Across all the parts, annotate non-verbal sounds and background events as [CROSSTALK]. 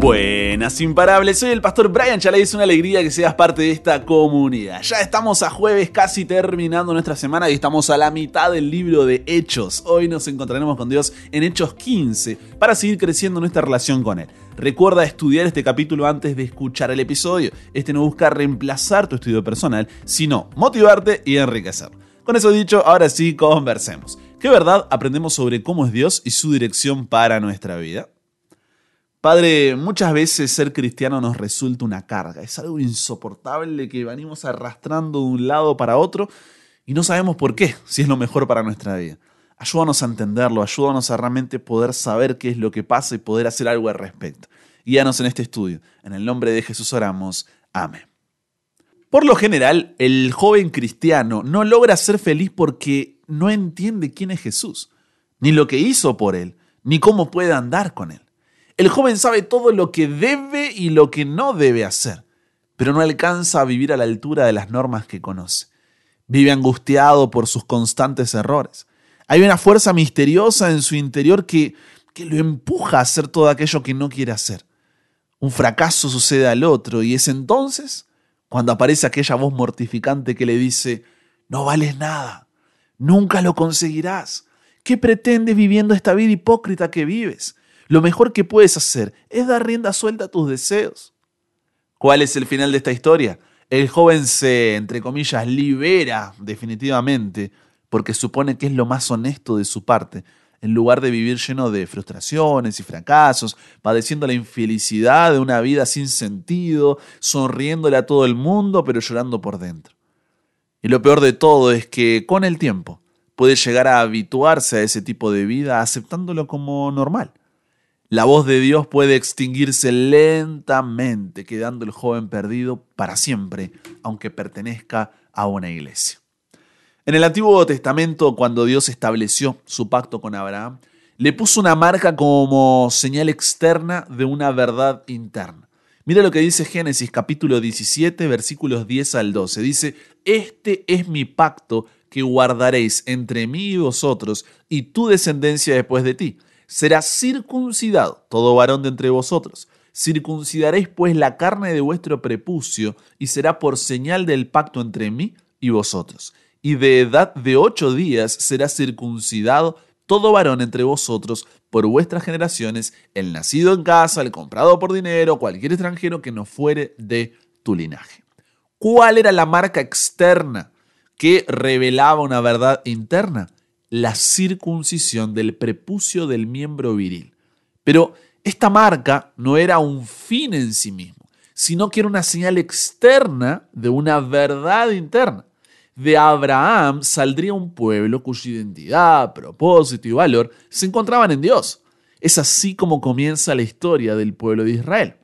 Buenas imparables, soy el pastor Brian Chalay, es una alegría que seas parte de esta comunidad. Ya estamos a jueves casi terminando nuestra semana y estamos a la mitad del libro de Hechos. Hoy nos encontraremos con Dios en Hechos 15 para seguir creciendo nuestra relación con Él. Recuerda estudiar este capítulo antes de escuchar el episodio. Este no busca reemplazar tu estudio personal, sino motivarte y enriquecer. Con eso dicho, ahora sí, conversemos. ¿Qué verdad aprendemos sobre cómo es Dios y su dirección para nuestra vida? Padre, muchas veces ser cristiano nos resulta una carga, es algo insoportable que venimos arrastrando de un lado para otro y no sabemos por qué, si es lo mejor para nuestra vida. Ayúdanos a entenderlo, ayúdanos a realmente poder saber qué es lo que pasa y poder hacer algo al respecto. Guíanos en este estudio. En el nombre de Jesús oramos. Amén. Por lo general, el joven cristiano no logra ser feliz porque no entiende quién es Jesús, ni lo que hizo por él, ni cómo puede andar con él. El joven sabe todo lo que debe y lo que no debe hacer, pero no alcanza a vivir a la altura de las normas que conoce. Vive angustiado por sus constantes errores. Hay una fuerza misteriosa en su interior que, que lo empuja a hacer todo aquello que no quiere hacer. Un fracaso sucede al otro y es entonces cuando aparece aquella voz mortificante que le dice, no vales nada, nunca lo conseguirás. ¿Qué pretendes viviendo esta vida hipócrita que vives? Lo mejor que puedes hacer es dar rienda suelta a tus deseos. ¿Cuál es el final de esta historia? El joven se, entre comillas, libera definitivamente porque supone que es lo más honesto de su parte, en lugar de vivir lleno de frustraciones y fracasos, padeciendo la infelicidad de una vida sin sentido, sonriéndole a todo el mundo, pero llorando por dentro. Y lo peor de todo es que con el tiempo puede llegar a habituarse a ese tipo de vida aceptándolo como normal. La voz de Dios puede extinguirse lentamente, quedando el joven perdido para siempre, aunque pertenezca a una iglesia. En el Antiguo Testamento, cuando Dios estableció su pacto con Abraham, le puso una marca como señal externa de una verdad interna. Mira lo que dice Génesis capítulo 17, versículos 10 al 12. Dice, este es mi pacto que guardaréis entre mí y vosotros y tu descendencia después de ti será circuncidado todo varón de entre vosotros. Circuncidaréis pues la carne de vuestro prepucio, y será por señal del pacto entre mí y vosotros. Y de edad de ocho días será circuncidado todo varón entre vosotros por vuestras generaciones, el nacido en casa, el comprado por dinero, cualquier extranjero que no fuere de tu linaje. ¿Cuál era la marca externa que revelaba una verdad interna? La circuncisión del prepucio del miembro viril. Pero esta marca no era un fin en sí mismo, sino que era una señal externa de una verdad interna. De Abraham saldría un pueblo cuya identidad, propósito y valor se encontraban en Dios. Es así como comienza la historia del pueblo de Israel.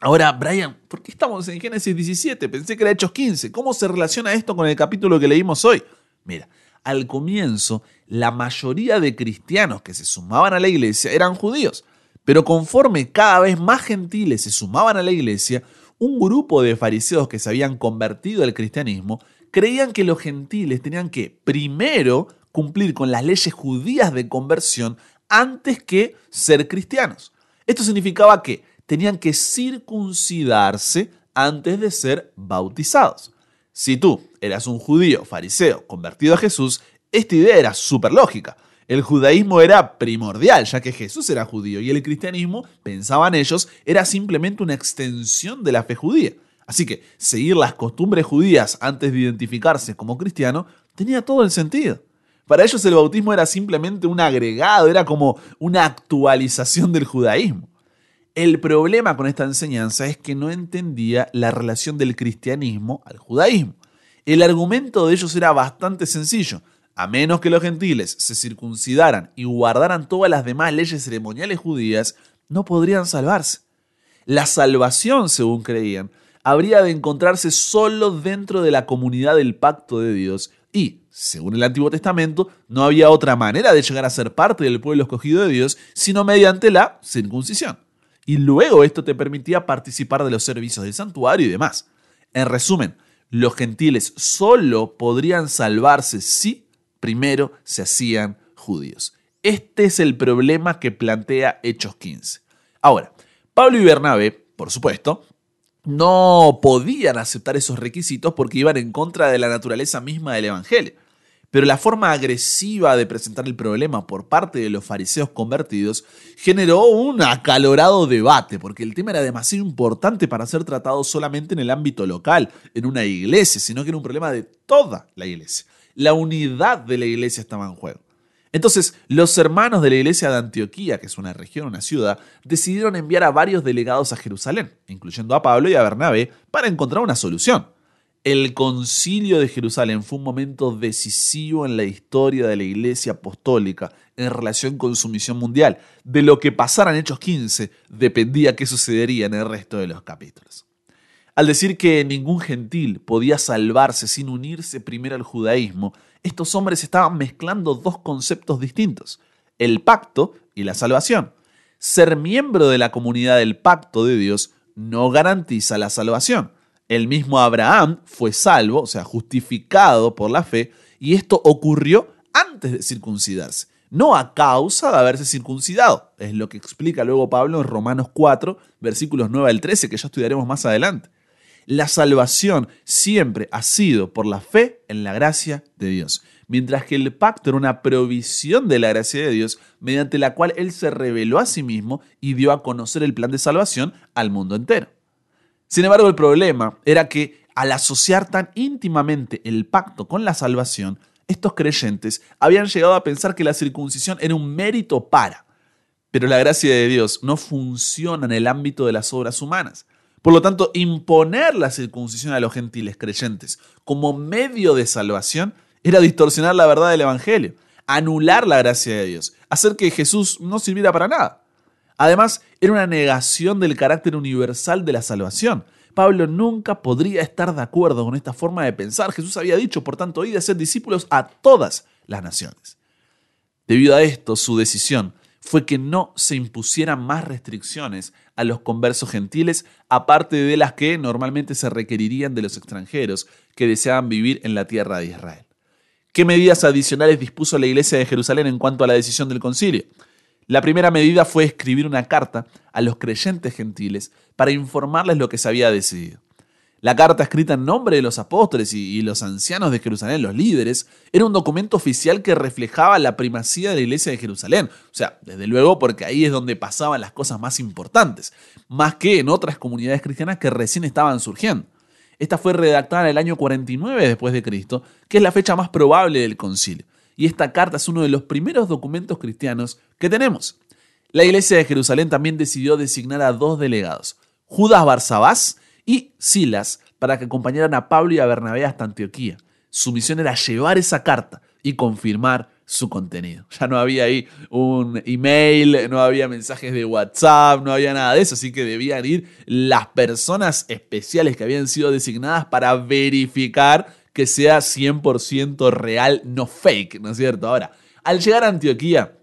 Ahora, Brian, ¿por qué estamos en Génesis 17? Pensé que era Hechos 15. ¿Cómo se relaciona esto con el capítulo que leímos hoy? Mira, al comienzo la mayoría de cristianos que se sumaban a la iglesia eran judíos, pero conforme cada vez más gentiles se sumaban a la iglesia, un grupo de fariseos que se habían convertido al cristianismo creían que los gentiles tenían que primero cumplir con las leyes judías de conversión antes que ser cristianos. Esto significaba que tenían que circuncidarse antes de ser bautizados. Si tú eras un judío fariseo convertido a Jesús, esta idea era súper lógica. El judaísmo era primordial, ya que Jesús era judío y el cristianismo, pensaban ellos, era simplemente una extensión de la fe judía. Así que seguir las costumbres judías antes de identificarse como cristiano tenía todo el sentido. Para ellos el bautismo era simplemente un agregado, era como una actualización del judaísmo. El problema con esta enseñanza es que no entendía la relación del cristianismo al judaísmo. El argumento de ellos era bastante sencillo. A menos que los gentiles se circuncidaran y guardaran todas las demás leyes ceremoniales judías, no podrían salvarse. La salvación, según creían, habría de encontrarse solo dentro de la comunidad del pacto de Dios y, según el Antiguo Testamento, no había otra manera de llegar a ser parte del pueblo escogido de Dios sino mediante la circuncisión y luego esto te permitía participar de los servicios del santuario y demás. En resumen, los gentiles solo podrían salvarse si primero se hacían judíos. Este es el problema que plantea Hechos 15. Ahora, Pablo y Bernabé, por supuesto, no podían aceptar esos requisitos porque iban en contra de la naturaleza misma del Evangelio. Pero la forma agresiva de presentar el problema por parte de los fariseos convertidos generó un acalorado debate, porque el tema era demasiado importante para ser tratado solamente en el ámbito local, en una iglesia, sino que era un problema de toda la iglesia. La unidad de la iglesia estaba en juego. Entonces, los hermanos de la iglesia de Antioquía, que es una región, una ciudad, decidieron enviar a varios delegados a Jerusalén, incluyendo a Pablo y a Bernabé, para encontrar una solución. El concilio de Jerusalén fue un momento decisivo en la historia de la Iglesia Apostólica en relación con su misión mundial. De lo que pasara en Hechos 15 dependía qué sucedería en el resto de los capítulos. Al decir que ningún gentil podía salvarse sin unirse primero al judaísmo, estos hombres estaban mezclando dos conceptos distintos, el pacto y la salvación. Ser miembro de la comunidad del pacto de Dios no garantiza la salvación el mismo Abraham fue salvo, o sea, justificado por la fe, y esto ocurrió antes de circuncidarse, no a causa de haberse circuncidado. Es lo que explica luego Pablo en Romanos 4, versículos 9 al 13, que ya estudiaremos más adelante. La salvación siempre ha sido por la fe en la gracia de Dios, mientras que el pacto era una provisión de la gracia de Dios mediante la cual Él se reveló a sí mismo y dio a conocer el plan de salvación al mundo entero. Sin embargo, el problema era que al asociar tan íntimamente el pacto con la salvación, estos creyentes habían llegado a pensar que la circuncisión era un mérito para. Pero la gracia de Dios no funciona en el ámbito de las obras humanas. Por lo tanto, imponer la circuncisión a los gentiles creyentes como medio de salvación era distorsionar la verdad del Evangelio, anular la gracia de Dios, hacer que Jesús no sirviera para nada. Además, era una negación del carácter universal de la salvación. Pablo nunca podría estar de acuerdo con esta forma de pensar. Jesús había dicho, por tanto, id a ser discípulos a todas las naciones. Debido a esto, su decisión fue que no se impusieran más restricciones a los conversos gentiles, aparte de las que normalmente se requerirían de los extranjeros que deseaban vivir en la tierra de Israel. ¿Qué medidas adicionales dispuso la iglesia de Jerusalén en cuanto a la decisión del concilio? La primera medida fue escribir una carta a los creyentes gentiles para informarles lo que se había decidido. La carta escrita en nombre de los apóstoles y, los ancianos de Jerusalén, los líderes, era un documento oficial que reflejaba la primacía de la iglesia de Jerusalén. O sea, desde luego porque ahí es donde pasaban las cosas más importantes, más que en otras comunidades cristianas que recién estaban surgiendo. Esta fue redactada en el año 49 después de Cristo, que es la fecha más probable del concilio y esta carta es uno de los primeros documentos cristianos que tenemos. La iglesia de Jerusalén también decidió designar a dos delegados, Judas Barsabás y Silas, para que acompañaran a Pablo y a Bernabé hasta Antioquía. Su misión era llevar esa carta y confirmar su contenido. Ya no había ahí un email, no había mensajes de WhatsApp, no había nada de eso, así que debían ir las personas especiales que habían sido designadas para verificar que sea 100% real, no fake, ¿no es cierto? Ahora, al llegar a Antioquía,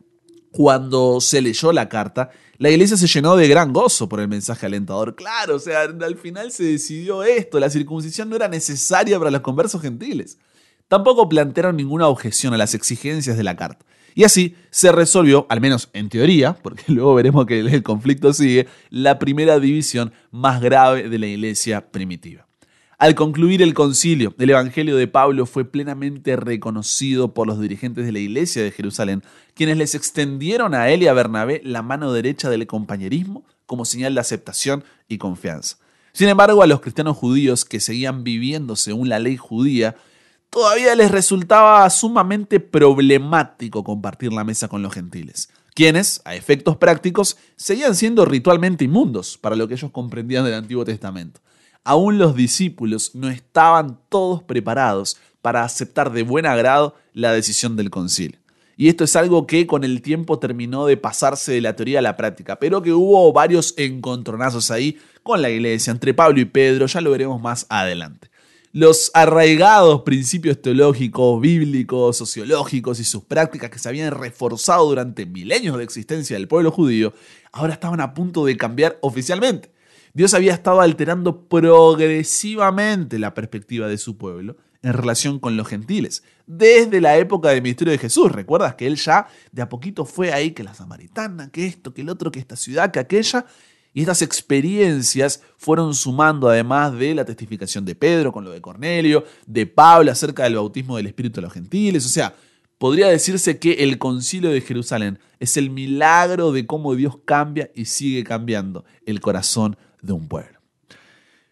cuando se leyó la carta, la iglesia se llenó de gran gozo por el mensaje alentador. Claro, o sea, al final se decidió esto, la circuncisión no era necesaria para los conversos gentiles. Tampoco plantearon ninguna objeción a las exigencias de la carta. Y así se resolvió, al menos en teoría, porque [LAUGHS] luego veremos que el conflicto sigue, la primera división más grave de la iglesia primitiva. Al concluir el concilio, el Evangelio de Pablo fue plenamente reconocido por los dirigentes de la iglesia de Jerusalén, quienes les extendieron a él y a Bernabé la mano derecha del compañerismo como señal de aceptación y confianza. Sin embargo, a los cristianos judíos que seguían viviendo según la ley judía, todavía les resultaba sumamente problemático compartir la mesa con los gentiles, quienes, a efectos prácticos, seguían siendo ritualmente inmundos para lo que ellos comprendían del Antiguo Testamento aún los discípulos no estaban todos preparados para aceptar de buen agrado la decisión del concilio. Y esto es algo que con el tiempo terminó de pasarse de la teoría a la práctica, pero que hubo varios encontronazos ahí con la iglesia, entre Pablo y Pedro, ya lo veremos más adelante. Los arraigados principios teológicos, bíblicos, sociológicos y sus prácticas que se habían reforzado durante milenios de existencia del pueblo judío, ahora estaban a punto de cambiar oficialmente. Dios había estado alterando progresivamente la perspectiva de su pueblo en relación con los gentiles, desde la época del ministerio de Jesús. ¿Recuerdas que él ya de a poquito fue ahí, que la samaritana, que esto, que el otro, que esta ciudad, que aquella? Y estas experiencias fueron sumando, además de la testificación de Pedro con lo de Cornelio, de Pablo acerca del bautismo del Espíritu de los gentiles. O sea, podría decirse que el concilio de Jerusalén es el milagro de cómo Dios cambia y sigue cambiando el corazón de un pueblo.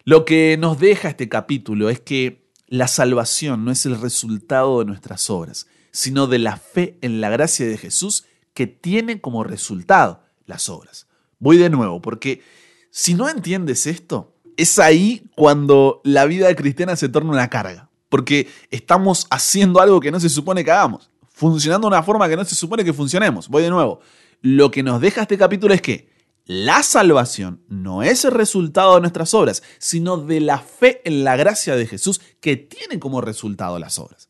Lo que nos deja este capítulo es que la salvación no es el resultado de nuestras obras, sino de la fe en la gracia de Jesús que tiene como resultado las obras. Voy de nuevo, porque si no entiendes esto, es ahí cuando la vida cristiana se torna una carga, porque estamos haciendo algo que no se supone que hagamos, funcionando de una forma que no se supone que funcionemos. Voy de nuevo. Lo que nos deja este capítulo es que la salvación no es el resultado de nuestras obras, sino de la fe en la gracia de Jesús que tiene como resultado las obras.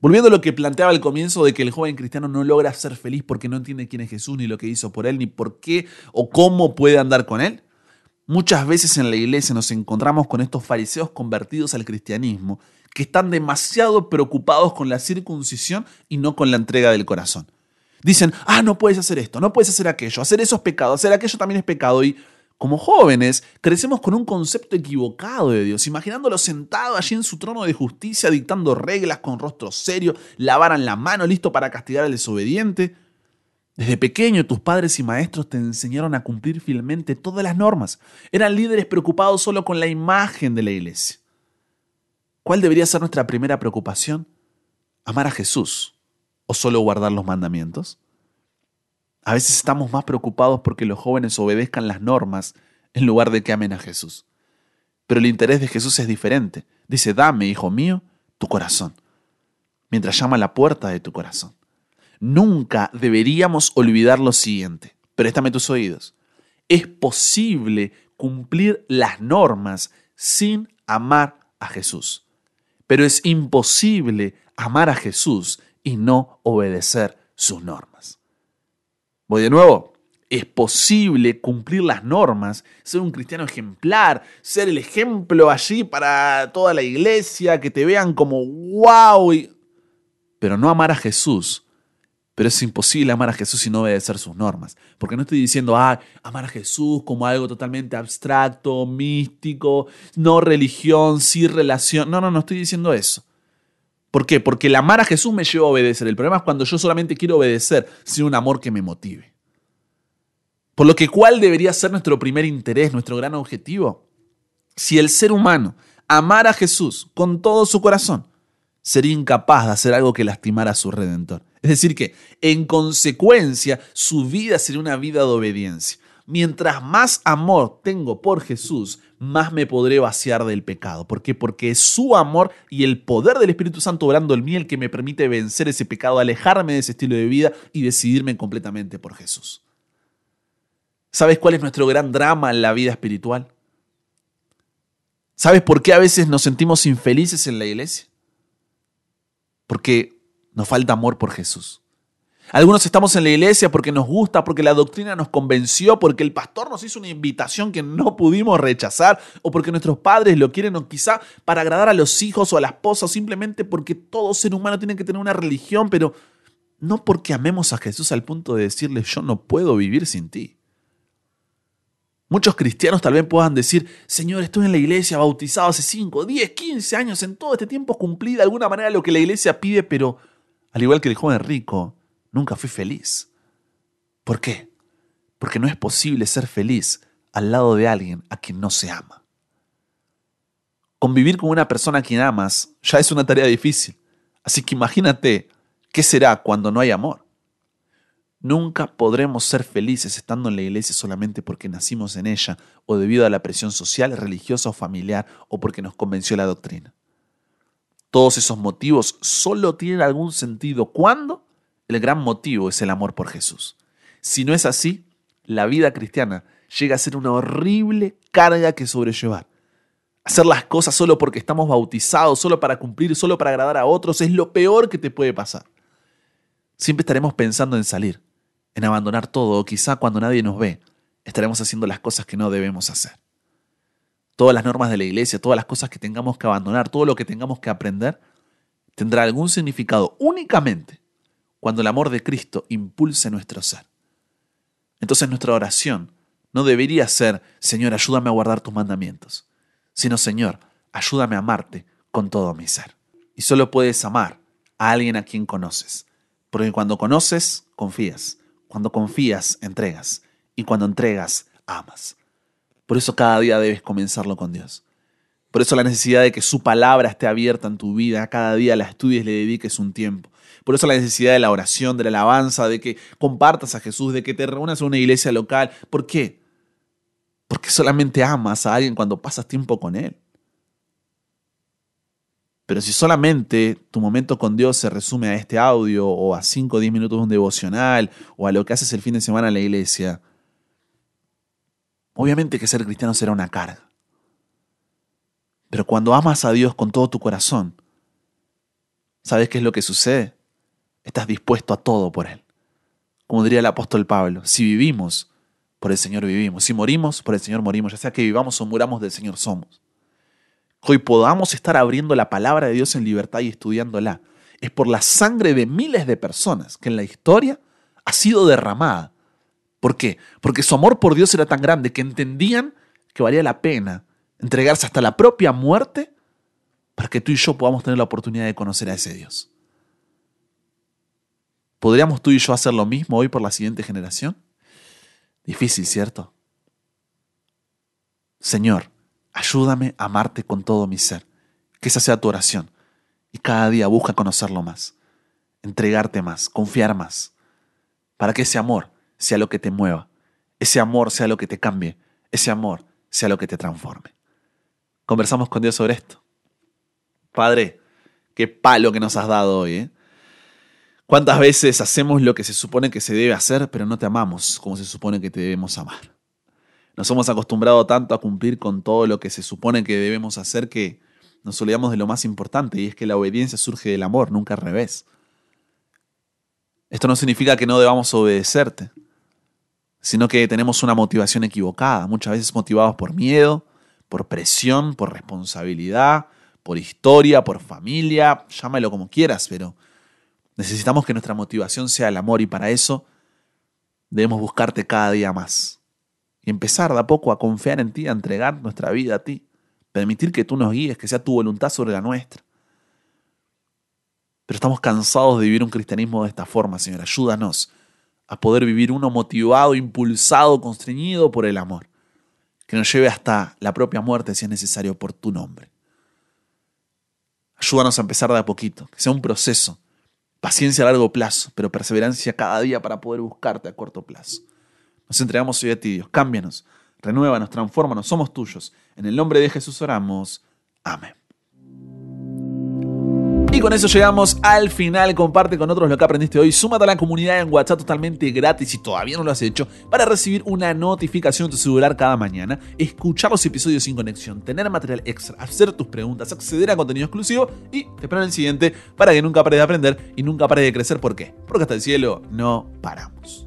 Volviendo a lo que planteaba al comienzo de que el joven cristiano no logra ser feliz porque no entiende quién es Jesús, ni lo que hizo por él, ni por qué o cómo puede andar con él. Muchas veces en la iglesia nos encontramos con estos fariseos convertidos al cristianismo que están demasiado preocupados con la circuncisión y no con la entrega del corazón. Dicen, ah, no puedes hacer esto, no puedes hacer aquello, hacer eso es pecado, hacer aquello también es pecado. Y como jóvenes, crecemos con un concepto equivocado de Dios, imaginándolo sentado allí en su trono de justicia, dictando reglas con rostro serio, lavaran la mano, listo para castigar al desobediente. Desde pequeño tus padres y maestros te enseñaron a cumplir fielmente todas las normas. Eran líderes preocupados solo con la imagen de la iglesia. ¿Cuál debería ser nuestra primera preocupación? ¿Amar a Jesús o solo guardar los mandamientos? A veces estamos más preocupados porque los jóvenes obedezcan las normas en lugar de que amen a Jesús. Pero el interés de Jesús es diferente. Dice, dame, hijo mío, tu corazón, mientras llama a la puerta de tu corazón. Nunca deberíamos olvidar lo siguiente. Préstame tus oídos. Es posible cumplir las normas sin amar a Jesús. Pero es imposible amar a Jesús y no obedecer sus normas. Voy de nuevo. Es posible cumplir las normas, ser un cristiano ejemplar, ser el ejemplo allí para toda la iglesia, que te vean como wow, pero no amar a Jesús. Pero es imposible amar a Jesús y no obedecer sus normas. Porque no estoy diciendo, ah, amar a Jesús como algo totalmente abstracto, místico, no religión, sí relación. No, no, no estoy diciendo eso. ¿Por qué? Porque el amar a Jesús me lleva a obedecer. El problema es cuando yo solamente quiero obedecer sin un amor que me motive. Por lo que, ¿cuál debería ser nuestro primer interés, nuestro gran objetivo? Si el ser humano amara a Jesús con todo su corazón, sería incapaz de hacer algo que lastimara a su redentor. Es decir, que en consecuencia su vida sería una vida de obediencia. Mientras más amor tengo por Jesús, más me podré vaciar del pecado. ¿Por qué? Porque es su amor y el poder del Espíritu Santo obrando en mí el que me permite vencer ese pecado, alejarme de ese estilo de vida y decidirme completamente por Jesús. ¿Sabes cuál es nuestro gran drama en la vida espiritual? ¿Sabes por qué a veces nos sentimos infelices en la iglesia? Porque nos falta amor por Jesús. Algunos estamos en la iglesia porque nos gusta, porque la doctrina nos convenció, porque el pastor nos hizo una invitación que no pudimos rechazar, o porque nuestros padres lo quieren, o quizá para agradar a los hijos o a la esposa, o simplemente porque todo ser humano tiene que tener una religión, pero no porque amemos a Jesús al punto de decirle yo no puedo vivir sin ti. Muchos cristianos tal vez puedan decir, Señor, estoy en la iglesia bautizado hace 5, 10, 15 años, en todo este tiempo cumplí de alguna manera lo que la iglesia pide, pero al igual que el joven rico, nunca fui feliz. ¿Por qué? Porque no es posible ser feliz al lado de alguien a quien no se ama. Convivir con una persona a quien amas ya es una tarea difícil. Así que imagínate qué será cuando no hay amor. Nunca podremos ser felices estando en la iglesia solamente porque nacimos en ella o debido a la presión social, religiosa o familiar o porque nos convenció la doctrina. Todos esos motivos solo tienen algún sentido cuando el gran motivo es el amor por Jesús. Si no es así, la vida cristiana llega a ser una horrible carga que sobrellevar. Hacer las cosas solo porque estamos bautizados, solo para cumplir, solo para agradar a otros, es lo peor que te puede pasar. Siempre estaremos pensando en salir, en abandonar todo, o quizá cuando nadie nos ve, estaremos haciendo las cosas que no debemos hacer. Todas las normas de la iglesia, todas las cosas que tengamos que abandonar, todo lo que tengamos que aprender, tendrá algún significado únicamente cuando el amor de Cristo impulse nuestro ser. Entonces nuestra oración no debería ser, Señor, ayúdame a guardar tus mandamientos, sino, Señor, ayúdame a amarte con todo mi ser. Y solo puedes amar a alguien a quien conoces, porque cuando conoces, confías, cuando confías, entregas, y cuando entregas, amas. Por eso cada día debes comenzarlo con Dios. Por eso la necesidad de que su palabra esté abierta en tu vida, cada día la estudies, le dediques un tiempo. Por eso la necesidad de la oración, de la alabanza, de que compartas a Jesús, de que te reúnas en una iglesia local. ¿Por qué? Porque solamente amas a alguien cuando pasas tiempo con Él. Pero si solamente tu momento con Dios se resume a este audio o a 5 o 10 minutos de un devocional o a lo que haces el fin de semana en la iglesia, obviamente que ser cristiano será una carga. Pero cuando amas a Dios con todo tu corazón, ¿sabes qué es lo que sucede? Estás dispuesto a todo por Él. Como diría el apóstol Pablo, si vivimos, por el Señor vivimos. Si morimos, por el Señor morimos. Ya sea que vivamos o muramos, del Señor somos. Hoy podamos estar abriendo la palabra de Dios en libertad y estudiándola. Es por la sangre de miles de personas que en la historia ha sido derramada. ¿Por qué? Porque su amor por Dios era tan grande que entendían que valía la pena entregarse hasta la propia muerte para que tú y yo podamos tener la oportunidad de conocer a ese Dios. ¿Podríamos tú y yo hacer lo mismo hoy por la siguiente generación? Difícil, ¿cierto? Señor, ayúdame a amarte con todo mi ser. Que esa sea tu oración. Y cada día busca conocerlo más, entregarte más, confiar más, para que ese amor sea lo que te mueva, ese amor sea lo que te cambie, ese amor sea lo que te transforme. Conversamos con Dios sobre esto. Padre, qué palo que nos has dado hoy. ¿eh? ¿Cuántas veces hacemos lo que se supone que se debe hacer, pero no te amamos como se supone que te debemos amar? Nos hemos acostumbrado tanto a cumplir con todo lo que se supone que debemos hacer que nos olvidamos de lo más importante y es que la obediencia surge del amor, nunca al revés. Esto no significa que no debamos obedecerte, sino que tenemos una motivación equivocada, muchas veces motivados por miedo, por presión, por responsabilidad, por historia, por familia, llámalo como quieras, pero Necesitamos que nuestra motivación sea el amor y para eso debemos buscarte cada día más. Y empezar de a poco a confiar en ti, a entregar nuestra vida a ti. Permitir que tú nos guíes, que sea tu voluntad sobre la nuestra. Pero estamos cansados de vivir un cristianismo de esta forma, Señor. Ayúdanos a poder vivir uno motivado, impulsado, constreñido por el amor. Que nos lleve hasta la propia muerte si es necesario por tu nombre. Ayúdanos a empezar de a poquito, que sea un proceso Paciencia a largo plazo, pero perseverancia cada día para poder buscarte a corto plazo. Nos entregamos hoy a ti, Dios. Cámbianos, renuévanos, transfórmanos, somos tuyos. En el nombre de Jesús oramos. Amén. Y con eso llegamos al final. Comparte con otros lo que aprendiste hoy. Súmate a la comunidad en WhatsApp totalmente gratis si todavía no lo has hecho para recibir una notificación en tu celular cada mañana, escuchar los episodios sin conexión, tener material extra, hacer tus preguntas, acceder a contenido exclusivo y te espero en el siguiente para que nunca pares de aprender y nunca pares de crecer. ¿Por qué? Porque hasta el cielo no paramos.